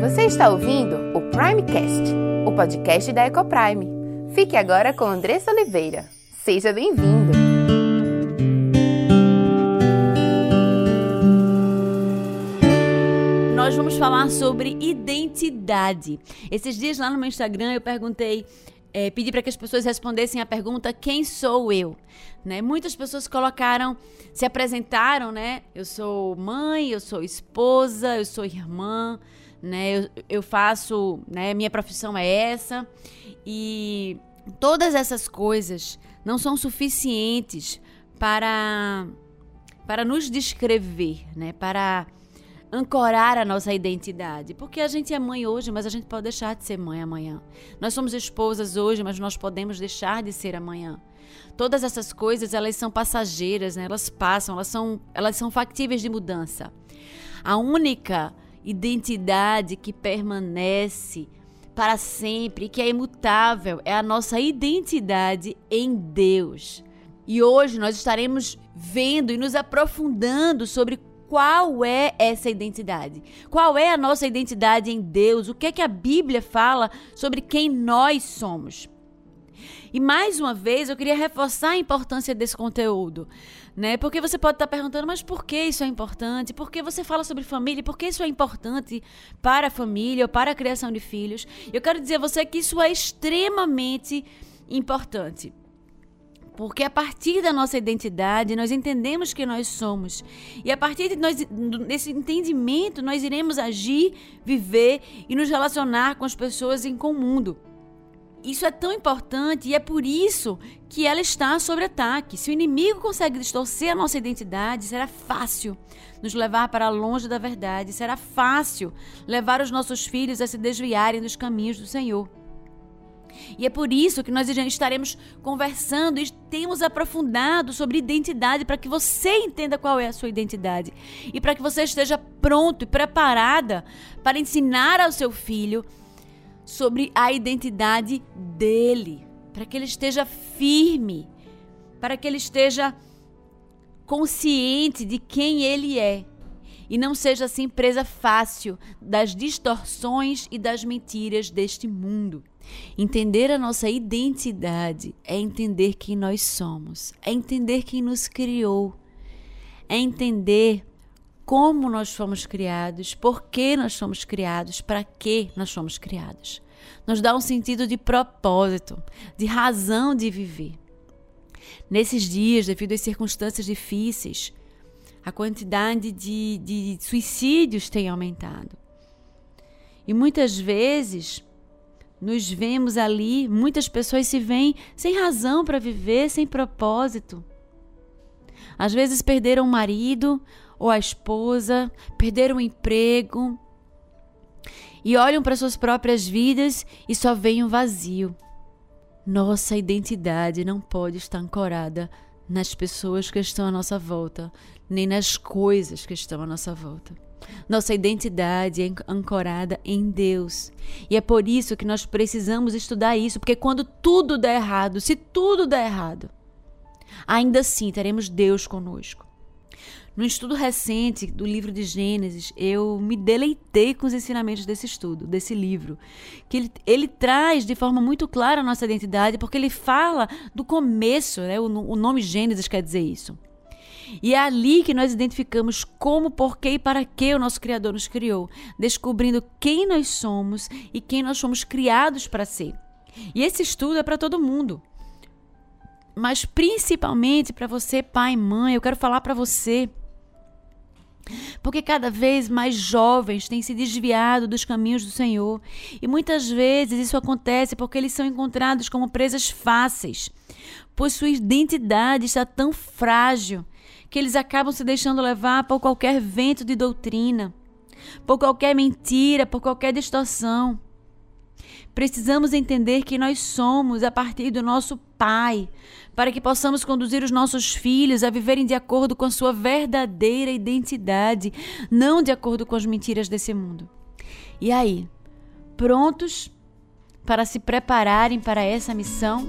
Você está ouvindo o Primecast, o podcast da Ecoprime. Fique agora com Andressa Oliveira. Seja bem-vindo! Nós vamos falar sobre identidade. Esses dias lá no meu Instagram eu perguntei é, pedi para que as pessoas respondessem a pergunta quem sou eu, né? Muitas pessoas colocaram, se apresentaram, né? Eu sou mãe, eu sou esposa, eu sou irmã, né? Eu, eu faço, né? Minha profissão é essa e todas essas coisas não são suficientes para para nos descrever, né? Para ancorar a nossa identidade. Porque a gente é mãe hoje, mas a gente pode deixar de ser mãe amanhã. Nós somos esposas hoje, mas nós podemos deixar de ser amanhã. Todas essas coisas, elas são passageiras, né? elas passam, elas são, elas são factíveis de mudança. A única identidade que permanece para sempre, que é imutável, é a nossa identidade em Deus. E hoje nós estaremos vendo e nos aprofundando sobre qual é essa identidade? Qual é a nossa identidade em Deus? O que é que a Bíblia fala sobre quem nós somos? E mais uma vez, eu queria reforçar a importância desse conteúdo, né? Porque você pode estar perguntando, mas por que isso é importante? Por que você fala sobre família? Por que isso é importante para a família ou para a criação de filhos? Eu quero dizer a você que isso é extremamente importante. Porque a partir da nossa identidade, nós entendemos que nós somos. E a partir de nós, desse entendimento, nós iremos agir, viver e nos relacionar com as pessoas em comum. Isso é tão importante e é por isso que ela está sob ataque. Se o inimigo consegue distorcer a nossa identidade, será fácil nos levar para longe da verdade, será fácil levar os nossos filhos a se desviarem dos caminhos do Senhor. E é por isso que nós estaremos conversando e temos aprofundado sobre identidade para que você entenda qual é a sua identidade e para que você esteja pronto e preparada para ensinar ao seu filho sobre a identidade dele, para que ele esteja firme, para que ele esteja consciente de quem ele é e não seja assim presa fácil das distorções e das mentiras deste mundo. Entender a nossa identidade é entender quem nós somos, é entender quem nos criou, é entender como nós fomos criados, por que nós fomos criados, para que nós fomos criados. Nos dá um sentido de propósito, de razão de viver. Nesses dias, devido às circunstâncias difíceis, a quantidade de, de suicídios tem aumentado. E muitas vezes nos vemos ali, muitas pessoas se veem sem razão para viver, sem propósito. Às vezes perderam o marido ou a esposa, perderam o emprego e olham para suas próprias vidas e só veem um vazio. Nossa identidade não pode estar ancorada nas pessoas que estão à nossa volta, nem nas coisas que estão à nossa volta. Nossa identidade é ancorada em Deus. E é por isso que nós precisamos estudar isso, porque quando tudo der errado, se tudo der errado, ainda assim teremos Deus conosco. No estudo recente do livro de Gênesis, eu me deleitei com os ensinamentos desse estudo, desse livro. Que ele, ele traz de forma muito clara a nossa identidade, porque ele fala do começo, né? o, o nome Gênesis quer dizer isso. E é ali que nós identificamos como, porquê e para que o nosso Criador nos criou, descobrindo quem nós somos e quem nós fomos criados para ser. E esse estudo é para todo mundo. Mas principalmente para você, pai e mãe, eu quero falar para você. Porque cada vez mais jovens têm se desviado dos caminhos do Senhor. E muitas vezes isso acontece porque eles são encontrados como presas fáceis, pois sua identidade está tão frágil que eles acabam se deixando levar por qualquer vento de doutrina, por qualquer mentira, por qualquer distorção. Precisamos entender que nós somos a partir do nosso Pai, para que possamos conduzir os nossos filhos a viverem de acordo com a sua verdadeira identidade, não de acordo com as mentiras desse mundo. E aí, prontos para se prepararem para essa missão?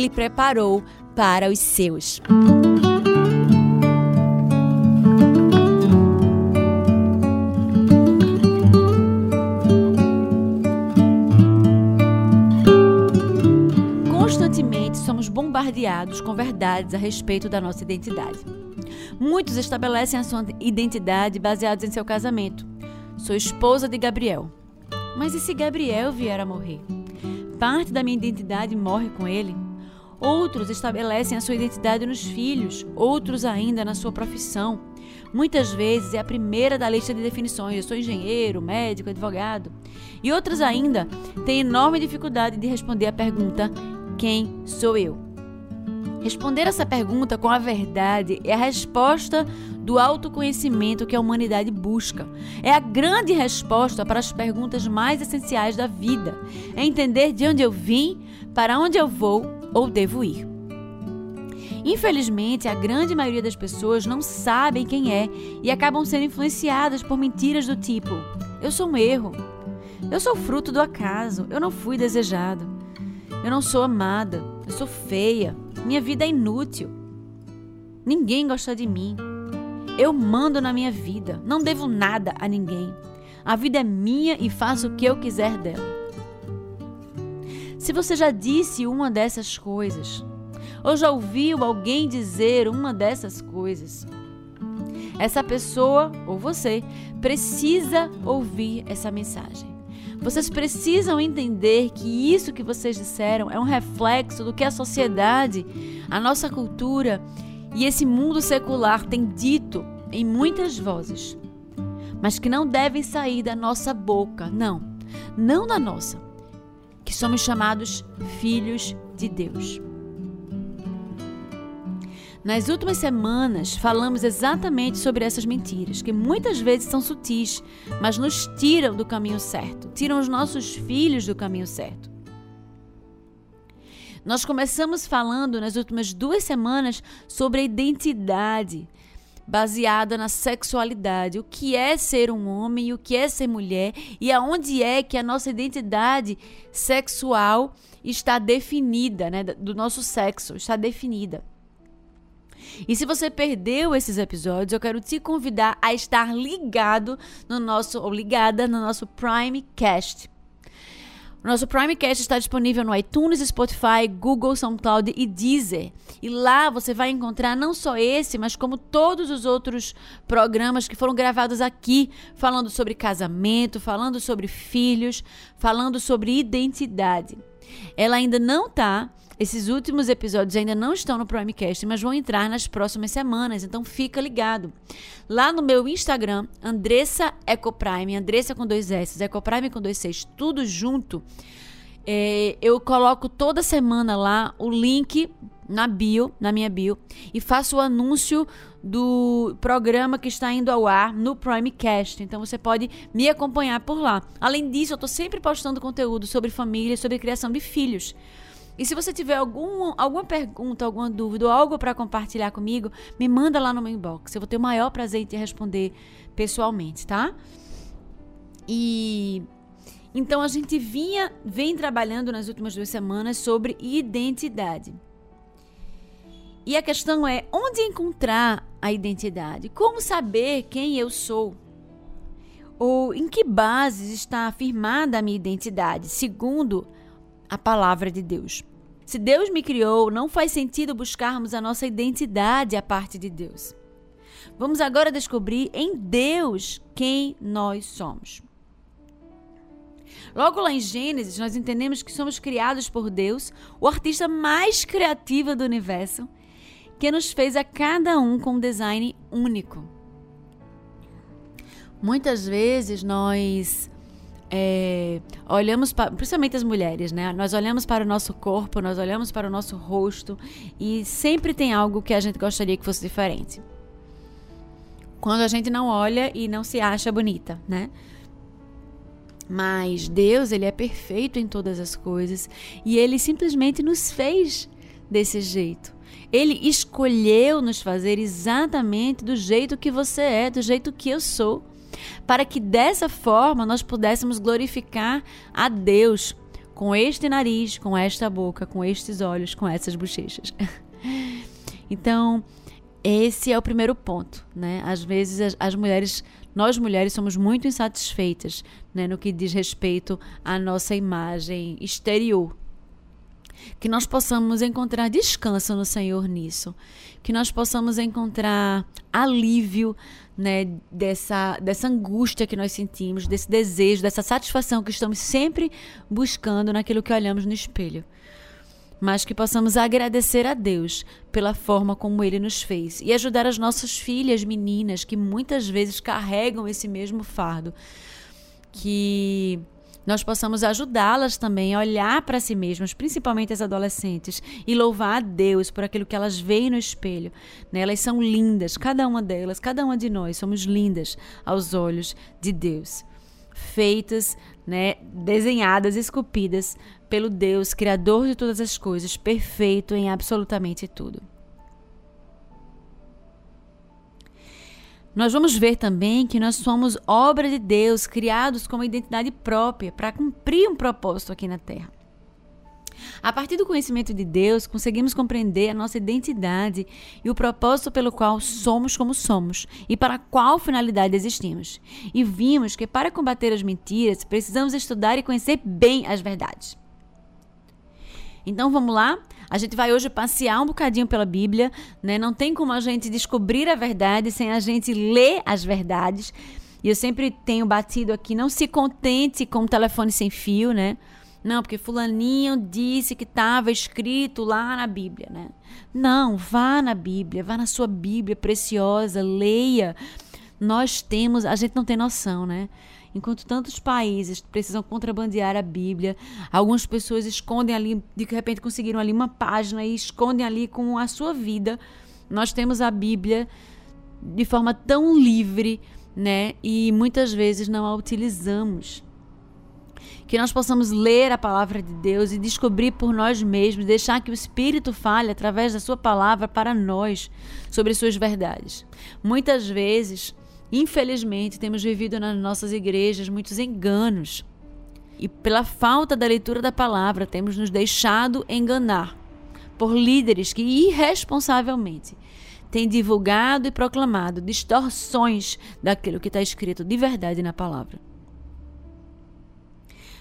preparou para os seus. Constantemente somos bombardeados com verdades a respeito da nossa identidade. Muitos estabelecem a sua identidade baseados em seu casamento. Sou esposa de Gabriel. Mas e se Gabriel vier a morrer? Parte da minha identidade morre com ele? Outros estabelecem a sua identidade nos filhos, outros ainda na sua profissão. Muitas vezes é a primeira da lista de definições: eu sou engenheiro, médico, advogado. E outras ainda têm enorme dificuldade de responder a pergunta: quem sou eu? Responder essa pergunta com a verdade é a resposta do autoconhecimento que a humanidade busca. É a grande resposta para as perguntas mais essenciais da vida. É entender de onde eu vim, para onde eu vou ou devo ir. Infelizmente, a grande maioria das pessoas não sabem quem é e acabam sendo influenciadas por mentiras do tipo: eu sou um erro, eu sou fruto do acaso, eu não fui desejado, eu não sou amada, eu sou feia, minha vida é inútil, ninguém gosta de mim, eu mando na minha vida, não devo nada a ninguém, a vida é minha e faço o que eu quiser dela. Se você já disse uma dessas coisas, ou já ouviu alguém dizer uma dessas coisas, essa pessoa ou você precisa ouvir essa mensagem. Vocês precisam entender que isso que vocês disseram é um reflexo do que a sociedade, a nossa cultura e esse mundo secular tem dito em muitas vozes, mas que não devem sair da nossa boca, não, não da nossa que somos chamados filhos de Deus. Nas últimas semanas, falamos exatamente sobre essas mentiras, que muitas vezes são sutis, mas nos tiram do caminho certo, tiram os nossos filhos do caminho certo. Nós começamos falando nas últimas duas semanas sobre a identidade, baseada na sexualidade, o que é ser um homem o que é ser mulher e aonde é que a nossa identidade sexual está definida, né, do nosso sexo está definida. E se você perdeu esses episódios, eu quero te convidar a estar ligado no nosso ou ligada no nosso Prime Cast. Nosso Primecast está disponível no iTunes, Spotify, Google, SoundCloud e Deezer. E lá você vai encontrar não só esse, mas como todos os outros programas que foram gravados aqui, falando sobre casamento, falando sobre filhos, falando sobre identidade. Ela ainda não está esses últimos episódios ainda não estão no Primecast, mas vão entrar nas próximas semanas, então fica ligado. Lá no meu Instagram, Andressa Ecoprime, Andressa com dois S, Ecoprime com dois Cs, tudo junto. É, eu coloco toda semana lá o link na bio, na minha bio, e faço o anúncio do programa que está indo ao ar no Primecast. Então você pode me acompanhar por lá. Além disso, eu estou sempre postando conteúdo sobre família, sobre criação de filhos. E se você tiver algum, alguma pergunta, alguma dúvida ou algo para compartilhar comigo, me manda lá no meu inbox. Eu vou ter o maior prazer em te responder pessoalmente, tá? E então a gente vinha vem trabalhando nas últimas duas semanas sobre identidade. E a questão é onde encontrar a identidade? Como saber quem eu sou? Ou em que bases está afirmada a minha identidade, segundo a palavra de Deus? Se Deus me criou, não faz sentido buscarmos a nossa identidade a parte de Deus. Vamos agora descobrir em Deus quem nós somos. Logo lá em Gênesis, nós entendemos que somos criados por Deus, o artista mais criativo do universo, que nos fez a cada um com um design único. Muitas vezes nós é, olhamos para, principalmente as mulheres, né? Nós olhamos para o nosso corpo, nós olhamos para o nosso rosto e sempre tem algo que a gente gostaria que fosse diferente. Quando a gente não olha e não se acha bonita, né? Mas Deus, ele é perfeito em todas as coisas e ele simplesmente nos fez desse jeito. Ele escolheu nos fazer exatamente do jeito que você é, do jeito que eu sou para que dessa forma nós pudéssemos glorificar a Deus com este nariz, com esta boca, com estes olhos, com essas bochechas. então, esse é o primeiro ponto, né? Às vezes as, as mulheres, nós mulheres somos muito insatisfeitas, né, no que diz respeito à nossa imagem exterior. Que nós possamos encontrar descanso no Senhor nisso, que nós possamos encontrar alívio né, dessa, dessa angústia que nós sentimos, desse desejo, dessa satisfação que estamos sempre buscando naquilo que olhamos no espelho. Mas que possamos agradecer a Deus pela forma como Ele nos fez e ajudar as nossas filhas meninas que muitas vezes carregam esse mesmo fardo. Que nós possamos ajudá-las também a olhar para si mesmas, principalmente as adolescentes, e louvar a Deus por aquilo que elas veem no espelho. Né? Elas são lindas, cada uma delas, cada uma de nós somos lindas aos olhos de Deus. Feitas, né, desenhadas, esculpidas pelo Deus, Criador de todas as coisas, perfeito em absolutamente tudo. Nós vamos ver também que nós somos obra de Deus, criados com uma identidade própria para cumprir um propósito aqui na Terra. A partir do conhecimento de Deus, conseguimos compreender a nossa identidade e o propósito pelo qual somos como somos e para qual finalidade existimos. E vimos que para combater as mentiras, precisamos estudar e conhecer bem as verdades. Então vamos lá? A gente vai hoje passear um bocadinho pela Bíblia, né? Não tem como a gente descobrir a verdade sem a gente ler as verdades. E eu sempre tenho batido aqui, não se contente com o telefone sem fio, né? Não, porque fulaninho disse que estava escrito lá na Bíblia, né? Não, vá na Bíblia, vá na sua Bíblia preciosa, leia. Nós temos, a gente não tem noção, né? Enquanto tantos países precisam contrabandear a Bíblia, algumas pessoas escondem ali, de repente conseguiram ali uma página e escondem ali com a sua vida. Nós temos a Bíblia de forma tão livre, né? E muitas vezes não a utilizamos. Que nós possamos ler a palavra de Deus e descobrir por nós mesmos, deixar que o Espírito fale através da Sua palavra para nós sobre suas verdades. Muitas vezes Infelizmente, temos vivido nas nossas igrejas muitos enganos. E pela falta da leitura da palavra, temos nos deixado enganar por líderes que irresponsavelmente têm divulgado e proclamado distorções daquilo que está escrito de verdade na palavra.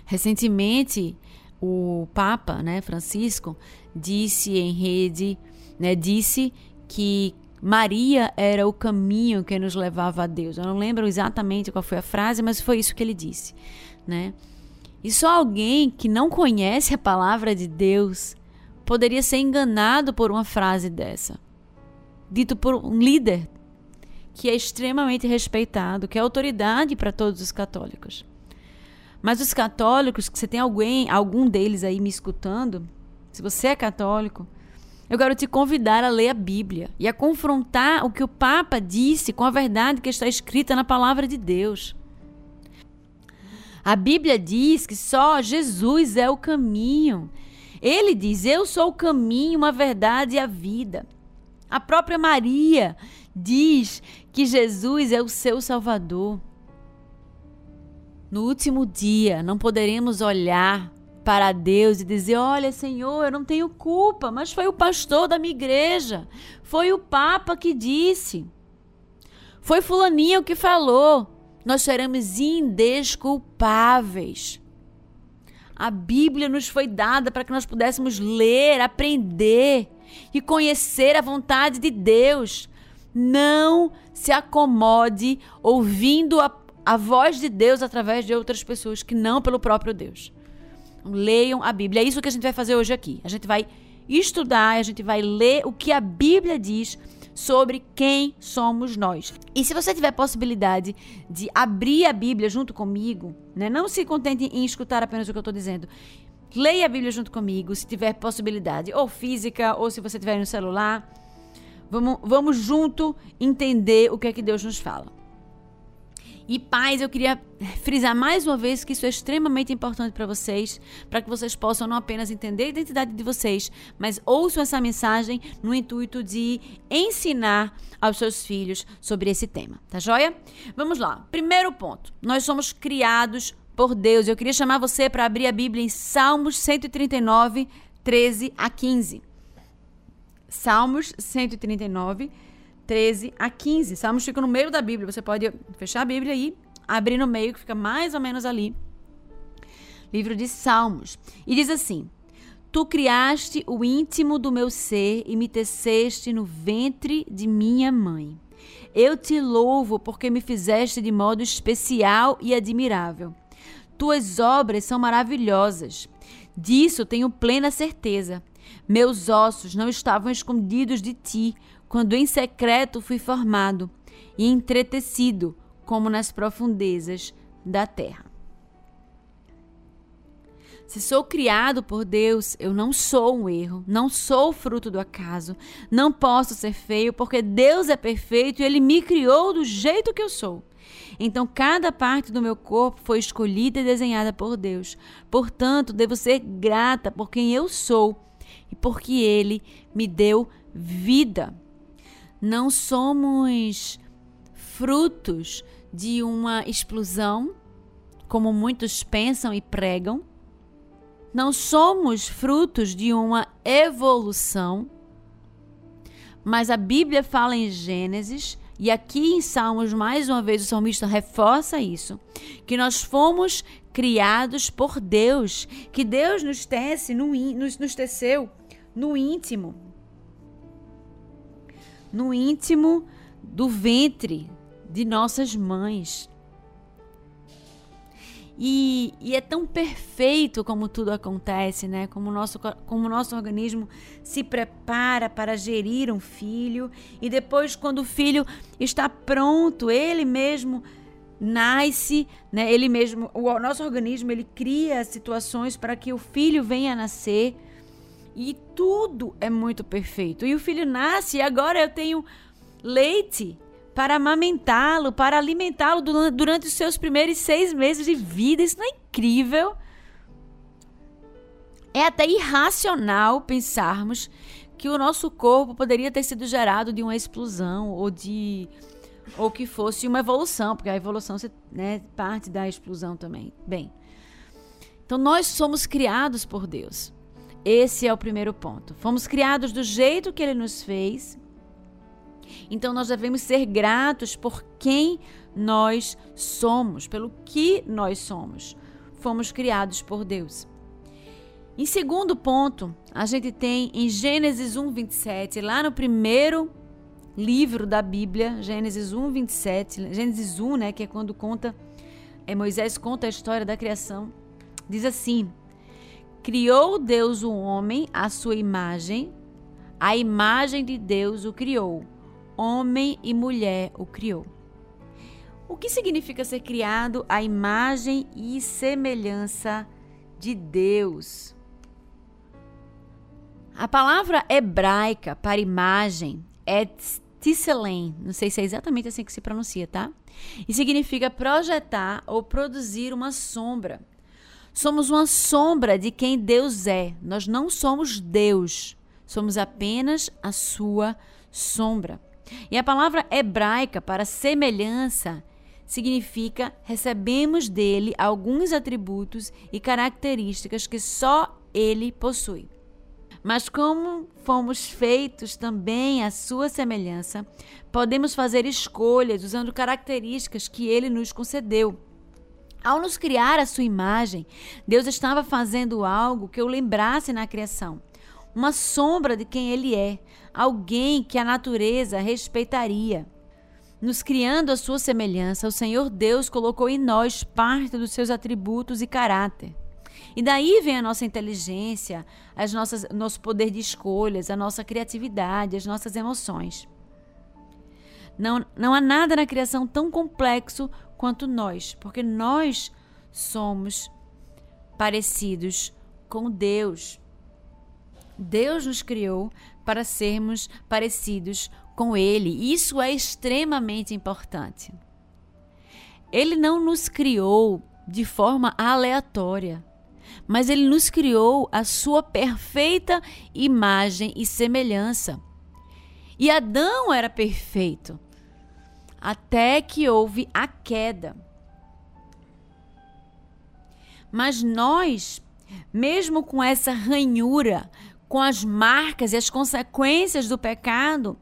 Recentemente, o Papa, né, Francisco, disse em rede, né, disse que Maria era o caminho que nos levava a Deus. Eu não lembro exatamente qual foi a frase, mas foi isso que ele disse, né? E só alguém que não conhece a palavra de Deus poderia ser enganado por uma frase dessa. Dito por um líder que é extremamente respeitado, que é autoridade para todos os católicos. Mas os católicos, que você tem alguém, algum deles aí me escutando, se você é católico, eu quero te convidar a ler a Bíblia e a confrontar o que o Papa disse com a verdade que está escrita na palavra de Deus. A Bíblia diz que só Jesus é o caminho. Ele diz: Eu sou o caminho, a verdade e a vida. A própria Maria diz que Jesus é o seu Salvador. No último dia, não poderemos olhar para Deus e dizer: Olha, Senhor, eu não tenho culpa, mas foi o pastor da minha igreja, foi o Papa que disse, foi Fulaninho que falou. Nós seremos indesculpáveis. A Bíblia nos foi dada para que nós pudéssemos ler, aprender e conhecer a vontade de Deus. Não se acomode ouvindo a, a voz de Deus através de outras pessoas que não pelo próprio Deus. Leiam a Bíblia. É isso que a gente vai fazer hoje aqui. A gente vai estudar, a gente vai ler o que a Bíblia diz sobre quem somos nós. E se você tiver possibilidade de abrir a Bíblia junto comigo, né? não se contente em escutar apenas o que eu estou dizendo. Leia a Bíblia junto comigo, se tiver possibilidade, ou física, ou se você tiver no celular. Vamos, vamos junto entender o que é que Deus nos fala. E paz, eu queria frisar mais uma vez que isso é extremamente importante para vocês, para que vocês possam não apenas entender a identidade de vocês, mas ouçam essa mensagem no intuito de ensinar aos seus filhos sobre esse tema, tá joia? Vamos lá. Primeiro ponto. Nós somos criados por Deus. Eu queria chamar você para abrir a Bíblia em Salmos 139, 13 a 15. Salmos 139, 13 a 15. Salmos fica no meio da Bíblia. Você pode fechar a Bíblia e abrir no meio, que fica mais ou menos ali. Livro de Salmos. E diz assim: Tu criaste o íntimo do meu ser e me teceste no ventre de minha mãe. Eu te louvo porque me fizeste de modo especial e admirável. Tuas obras são maravilhosas. Disso tenho plena certeza. Meus ossos não estavam escondidos de ti, quando em secreto fui formado e entretecido como nas profundezas da terra. Se sou criado por Deus, eu não sou um erro, não sou fruto do acaso, não posso ser feio, porque Deus é perfeito e Ele me criou do jeito que eu sou. Então, cada parte do meu corpo foi escolhida e desenhada por Deus. Portanto, devo ser grata por quem eu sou e porque Ele me deu vida não somos frutos de uma explosão, como muitos pensam e pregam. Não somos frutos de uma evolução. Mas a Bíblia fala em Gênesis, e aqui em Salmos, mais uma vez, o salmista reforça isso: que nós fomos criados por Deus, que Deus nos tece, no, nos, nos teceu no íntimo no íntimo do ventre de nossas mães. E, e, é tão perfeito como tudo acontece, né? Como o, nosso, como nosso organismo se prepara para gerir um filho e depois, quando o filho está pronto, ele mesmo nasce, né? Ele mesmo, o nosso organismo, ele cria situações para que o filho venha a nascer. E tudo é muito perfeito. E o filho nasce e agora eu tenho leite para amamentá-lo, para alimentá-lo durante os seus primeiros seis meses de vida. Isso não é incrível? É até irracional pensarmos que o nosso corpo poderia ter sido gerado de uma explosão ou de ou que fosse uma evolução, porque a evolução né, parte da explosão também. Bem, então nós somos criados por Deus. Esse é o primeiro ponto. Fomos criados do jeito que ele nos fez. Então nós devemos ser gratos por quem nós somos, pelo que nós somos. Fomos criados por Deus. Em segundo ponto, a gente tem em Gênesis 1, 27, lá no primeiro livro da Bíblia, Gênesis 1, 27, Gênesis 1, né, que é quando conta, é, Moisés conta a história da criação, diz assim: Criou Deus o homem à sua imagem, a imagem de Deus o criou, homem e mulher o criou. O que significa ser criado à imagem e semelhança de Deus? A palavra hebraica para imagem é tselem, não sei se é exatamente assim que se pronuncia, tá? E significa projetar ou produzir uma sombra. Somos uma sombra de quem Deus é. Nós não somos Deus, somos apenas a sua sombra. E a palavra hebraica para semelhança significa recebemos dele alguns atributos e características que só ele possui. Mas como fomos feitos também à sua semelhança, podemos fazer escolhas usando características que ele nos concedeu. Ao nos criar a sua imagem, Deus estava fazendo algo que eu lembrasse na criação. Uma sombra de quem ele é, alguém que a natureza respeitaria. Nos criando a sua semelhança, o Senhor Deus colocou em nós parte dos seus atributos e caráter. E daí vem a nossa inteligência, as nossas, nosso poder de escolhas, a nossa criatividade, as nossas emoções. Não, não há nada na criação tão complexo quanto nós, porque nós somos parecidos com Deus. Deus nos criou para sermos parecidos com Ele. Isso é extremamente importante. Ele não nos criou de forma aleatória mas ele nos criou a sua perfeita imagem e semelhança. E Adão era perfeito, até que houve a queda. Mas nós, mesmo com essa ranhura, com as marcas e as consequências do pecado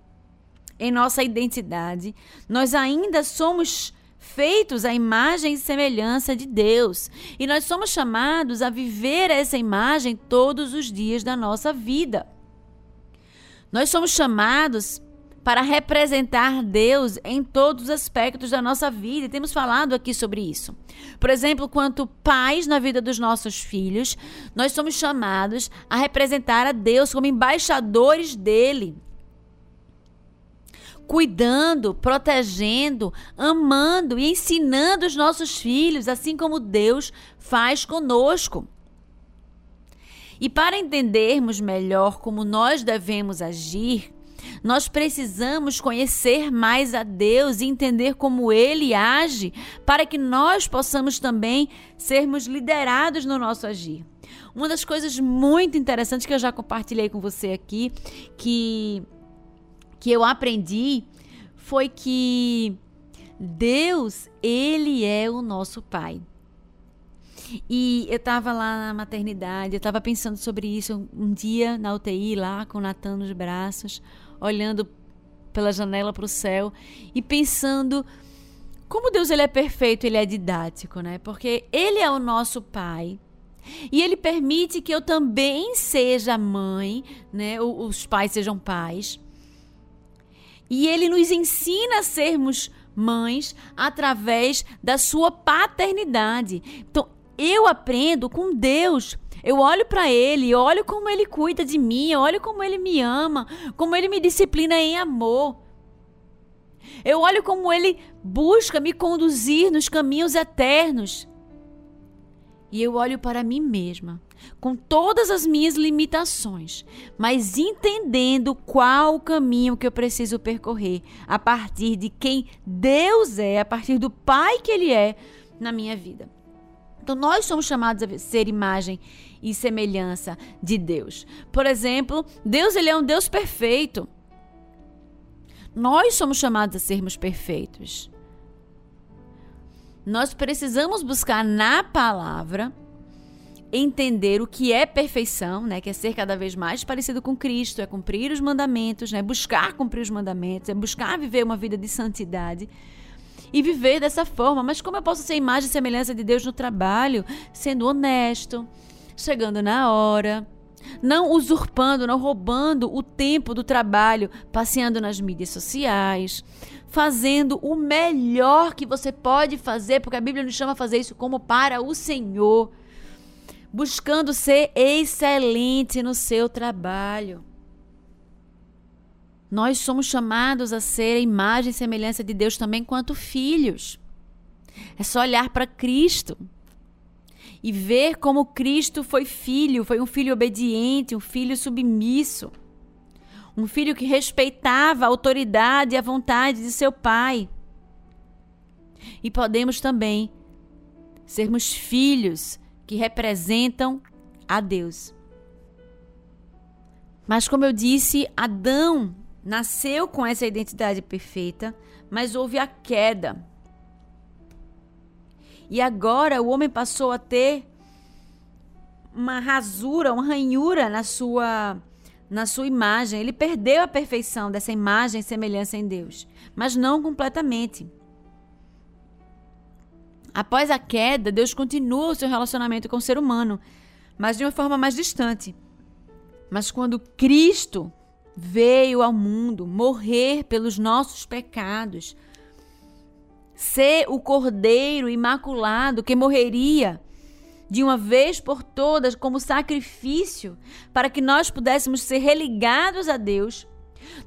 em nossa identidade, nós ainda somos feitos à imagem e semelhança de Deus. E nós somos chamados a viver essa imagem todos os dias da nossa vida. Nós somos chamados para representar Deus em todos os aspectos da nossa vida. E temos falado aqui sobre isso. Por exemplo, quanto pais na vida dos nossos filhos, nós somos chamados a representar a Deus como embaixadores dele cuidando, protegendo, amando e ensinando os nossos filhos, assim como Deus faz conosco. E para entendermos melhor como nós devemos agir, nós precisamos conhecer mais a Deus e entender como Ele age, para que nós possamos também sermos liderados no nosso agir. Uma das coisas muito interessantes que eu já compartilhei com você aqui, que que eu aprendi foi que Deus, ele é o nosso pai. E eu estava lá na maternidade, eu estava pensando sobre isso um dia na UTI, lá com o Natan nos braços, olhando pela janela para o céu e pensando como Deus ele é perfeito, ele é didático, né? Porque ele é o nosso pai. E ele permite que eu também seja mãe, né? Os pais sejam pais. E ele nos ensina a sermos mães através da sua paternidade. Então, eu aprendo com Deus. Eu olho para ele, olho como ele cuida de mim, olho como ele me ama, como ele me disciplina em amor. Eu olho como ele busca me conduzir nos caminhos eternos. E eu olho para mim mesma com todas as minhas limitações, mas entendendo qual o caminho que eu preciso percorrer a partir de quem Deus é, a partir do Pai que Ele é na minha vida. Então, nós somos chamados a ser imagem e semelhança de Deus. Por exemplo, Deus ele é um Deus perfeito. Nós somos chamados a sermos perfeitos. Nós precisamos buscar na palavra entender o que é perfeição, né, que é ser cada vez mais parecido com Cristo, é cumprir os mandamentos, né, buscar cumprir os mandamentos, é buscar viver uma vida de santidade e viver dessa forma. Mas como eu posso ser imagem e semelhança de Deus no trabalho, sendo honesto, chegando na hora, não usurpando, não roubando o tempo do trabalho, passeando nas mídias sociais, fazendo o melhor que você pode fazer, porque a Bíblia nos chama a fazer isso como para o Senhor buscando ser excelente no seu trabalho. Nós somos chamados a ser a imagem e semelhança de Deus também quanto filhos. É só olhar para Cristo e ver como Cristo foi filho, foi um filho obediente, um filho submisso, um filho que respeitava a autoridade e a vontade de seu pai. E podemos também sermos filhos que representam a Deus. Mas, como eu disse, Adão nasceu com essa identidade perfeita, mas houve a queda. E agora o homem passou a ter uma rasura, uma ranhura na sua na sua imagem. Ele perdeu a perfeição dessa imagem e semelhança em Deus, mas não completamente. Após a queda, Deus continua o seu relacionamento com o ser humano, mas de uma forma mais distante. Mas quando Cristo veio ao mundo morrer pelos nossos pecados, ser o cordeiro imaculado que morreria de uma vez por todas como sacrifício para que nós pudéssemos ser religados a Deus.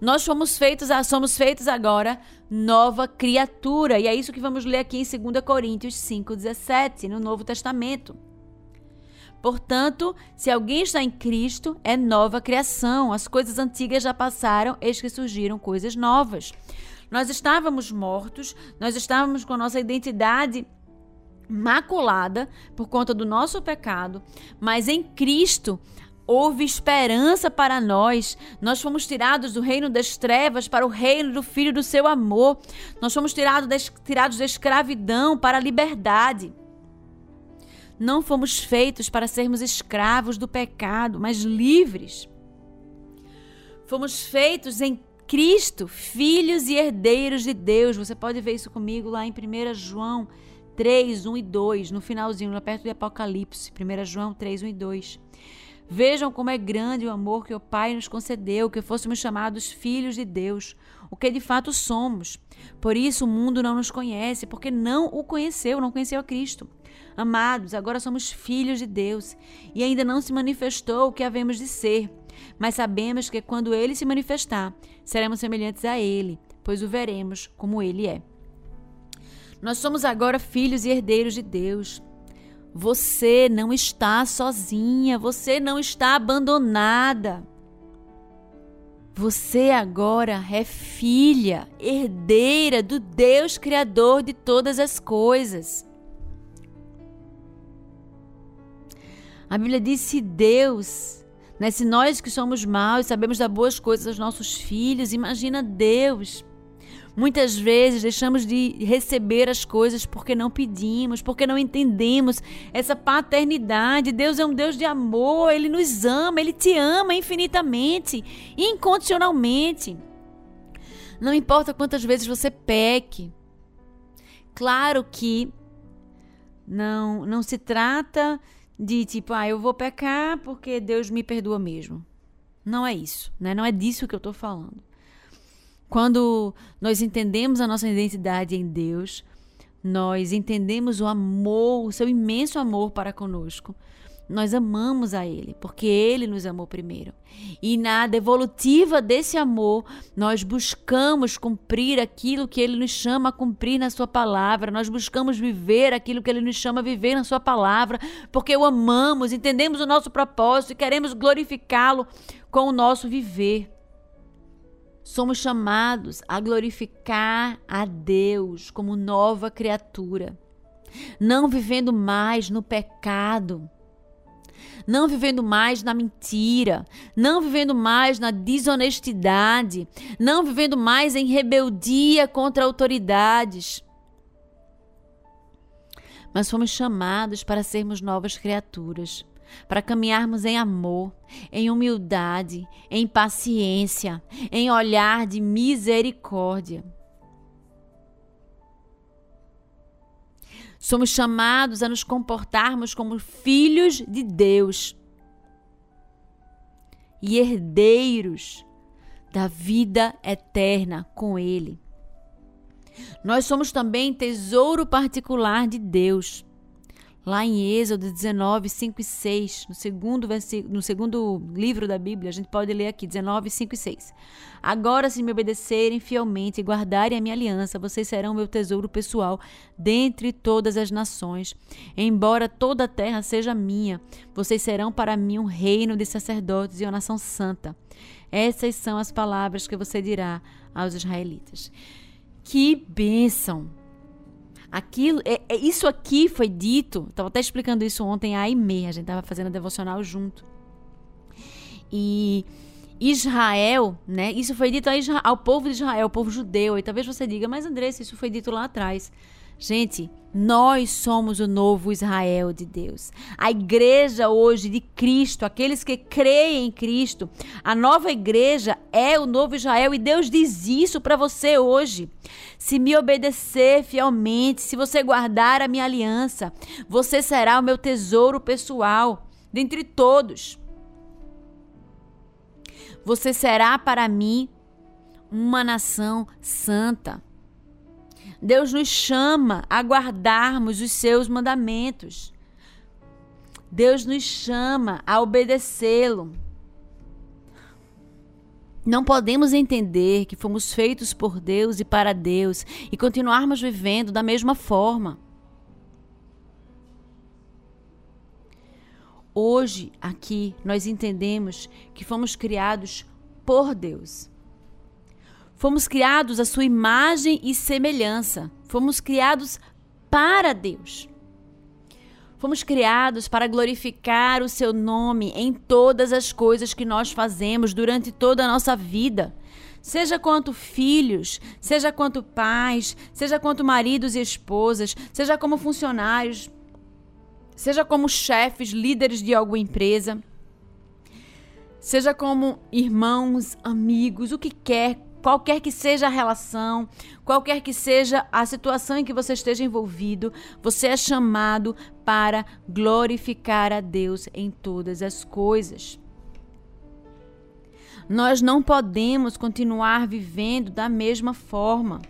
Nós fomos feitos, somos feitos agora nova criatura. E é isso que vamos ler aqui em 2 Coríntios 5:17, no Novo Testamento. Portanto, se alguém está em Cristo, é nova criação. As coisas antigas já passaram, eis que surgiram coisas novas. Nós estávamos mortos, nós estávamos com a nossa identidade maculada por conta do nosso pecado, mas em Cristo houve esperança para nós. Nós fomos tirados do reino das trevas para o reino do Filho do seu amor. Nós fomos tirados da, tirados da escravidão para a liberdade. Não fomos feitos para sermos escravos do pecado, mas livres. Fomos feitos em Cristo, filhos e herdeiros de Deus. Você pode ver isso comigo lá em 1 João 3, 1 e 2, no finalzinho, lá perto do Apocalipse. 1 João 3, 1 e 2. Vejam como é grande o amor que o Pai nos concedeu, que fôssemos chamados filhos de Deus, o que de fato somos. Por isso o mundo não nos conhece, porque não o conheceu, não conheceu a Cristo. Amados, agora somos filhos de Deus e ainda não se manifestou o que havemos de ser. Mas sabemos que quando ele se manifestar, seremos semelhantes a ele, pois o veremos como ele é. Nós somos agora filhos e herdeiros de Deus. Você não está sozinha, você não está abandonada. Você agora é filha, herdeira do Deus Criador de todas as coisas. A Bíblia diz: se Deus, né, se nós que somos maus sabemos dar boas coisas aos nossos filhos, imagina Deus. Muitas vezes deixamos de receber as coisas porque não pedimos, porque não entendemos essa paternidade. Deus é um Deus de amor, ele nos ama, ele te ama infinitamente, incondicionalmente. Não importa quantas vezes você peque. Claro que não não se trata de tipo, ah, eu vou pecar porque Deus me perdoa mesmo. Não é isso, né? Não é disso que eu estou falando. Quando nós entendemos a nossa identidade em Deus, nós entendemos o amor, o seu imenso amor para conosco, nós amamos a Ele, porque Ele nos amou primeiro. E na devolutiva desse amor, nós buscamos cumprir aquilo que Ele nos chama a cumprir na Sua palavra, nós buscamos viver aquilo que Ele nos chama a viver na Sua palavra, porque o amamos, entendemos o nosso propósito e queremos glorificá-lo com o nosso viver. Somos chamados a glorificar a Deus como nova criatura, não vivendo mais no pecado não vivendo mais na mentira, não vivendo mais na desonestidade, não vivendo mais em rebeldia contra autoridades. Mas fomos chamados para sermos novas criaturas, para caminharmos em amor, em humildade, em paciência, em olhar de misericórdia. Somos chamados a nos comportarmos como filhos de Deus e herdeiros da vida eterna com Ele. Nós somos também tesouro particular de Deus. Lá em Êxodo 19, 5 e 6, no segundo, versículo, no segundo livro da Bíblia, a gente pode ler aqui, 19, 5 e 6. Agora, se me obedecerem fielmente e guardarem a minha aliança, vocês serão meu tesouro pessoal dentre todas as nações. Embora toda a terra seja minha, vocês serão para mim um reino de sacerdotes e uma nação santa. Essas são as palavras que você dirá aos israelitas. Que bênção! Aquilo, é, é, isso aqui foi dito, estava até explicando isso ontem a Aimee, a gente estava fazendo a devocional junto. E Israel, né? Isso foi dito Israel, ao povo de Israel, ao povo judeu. E talvez você diga, mas Andressa, isso foi dito lá atrás. Gente, nós somos o novo Israel de Deus. A igreja hoje de Cristo, aqueles que creem em Cristo, a nova igreja é o novo Israel e Deus diz isso para você hoje. Se me obedecer fielmente, se você guardar a minha aliança, você será o meu tesouro pessoal dentre todos. Você será para mim uma nação santa. Deus nos chama a guardarmos os seus mandamentos. Deus nos chama a obedecê-lo. Não podemos entender que fomos feitos por Deus e para Deus e continuarmos vivendo da mesma forma. Hoje, aqui, nós entendemos que fomos criados por Deus. Fomos criados à sua imagem e semelhança. Fomos criados para Deus. Fomos criados para glorificar o seu nome em todas as coisas que nós fazemos durante toda a nossa vida. Seja quanto filhos, seja quanto pais, seja quanto maridos e esposas, seja como funcionários, seja como chefes, líderes de alguma empresa, seja como irmãos, amigos, o que quer, Qualquer que seja a relação, qualquer que seja a situação em que você esteja envolvido, você é chamado para glorificar a Deus em todas as coisas. Nós não podemos continuar vivendo da mesma forma.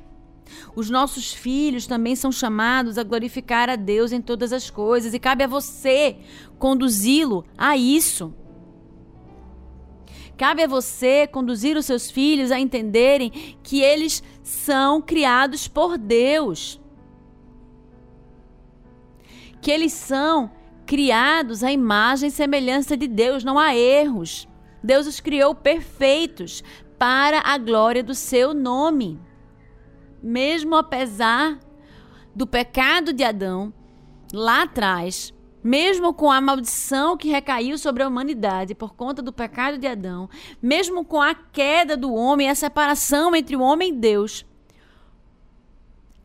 Os nossos filhos também são chamados a glorificar a Deus em todas as coisas e cabe a você conduzi-lo a isso. Cabe a você conduzir os seus filhos a entenderem que eles são criados por Deus. Que eles são criados à imagem e semelhança de Deus, não há erros. Deus os criou perfeitos para a glória do seu nome. Mesmo apesar do pecado de Adão, lá atrás, mesmo com a maldição que recaiu sobre a humanidade por conta do pecado de Adão, mesmo com a queda do homem, a separação entre o homem e Deus,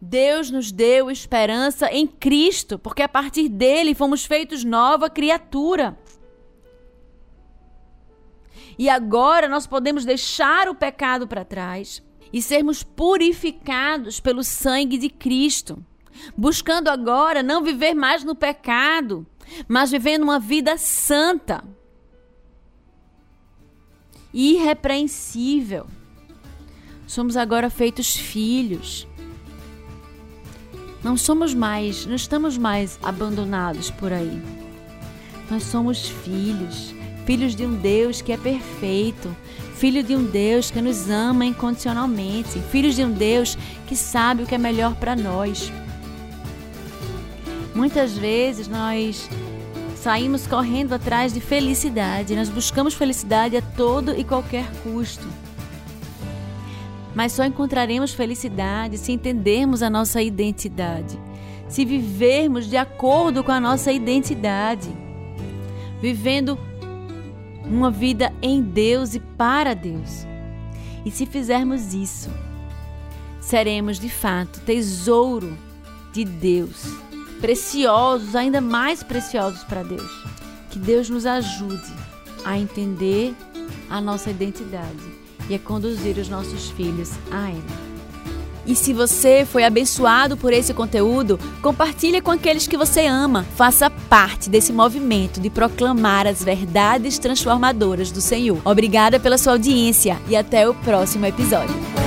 Deus nos deu esperança em Cristo, porque a partir dele fomos feitos nova criatura. E agora nós podemos deixar o pecado para trás e sermos purificados pelo sangue de Cristo buscando agora não viver mais no pecado, mas vivendo uma vida santa, irrepreensível. Somos agora feitos filhos. Não somos mais, não estamos mais abandonados por aí. Nós somos filhos, filhos de um Deus que é perfeito, filho de um Deus que nos ama incondicionalmente, filhos de um Deus que sabe o que é melhor para nós. Muitas vezes nós saímos correndo atrás de felicidade, nós buscamos felicidade a todo e qualquer custo. Mas só encontraremos felicidade se entendermos a nossa identidade, se vivermos de acordo com a nossa identidade, vivendo uma vida em Deus e para Deus. E se fizermos isso, seremos de fato tesouro de Deus preciosos, ainda mais preciosos para Deus. Que Deus nos ajude a entender a nossa identidade e a conduzir os nossos filhos a ela. E se você foi abençoado por esse conteúdo, compartilhe com aqueles que você ama. Faça parte desse movimento de proclamar as verdades transformadoras do Senhor. Obrigada pela sua audiência e até o próximo episódio.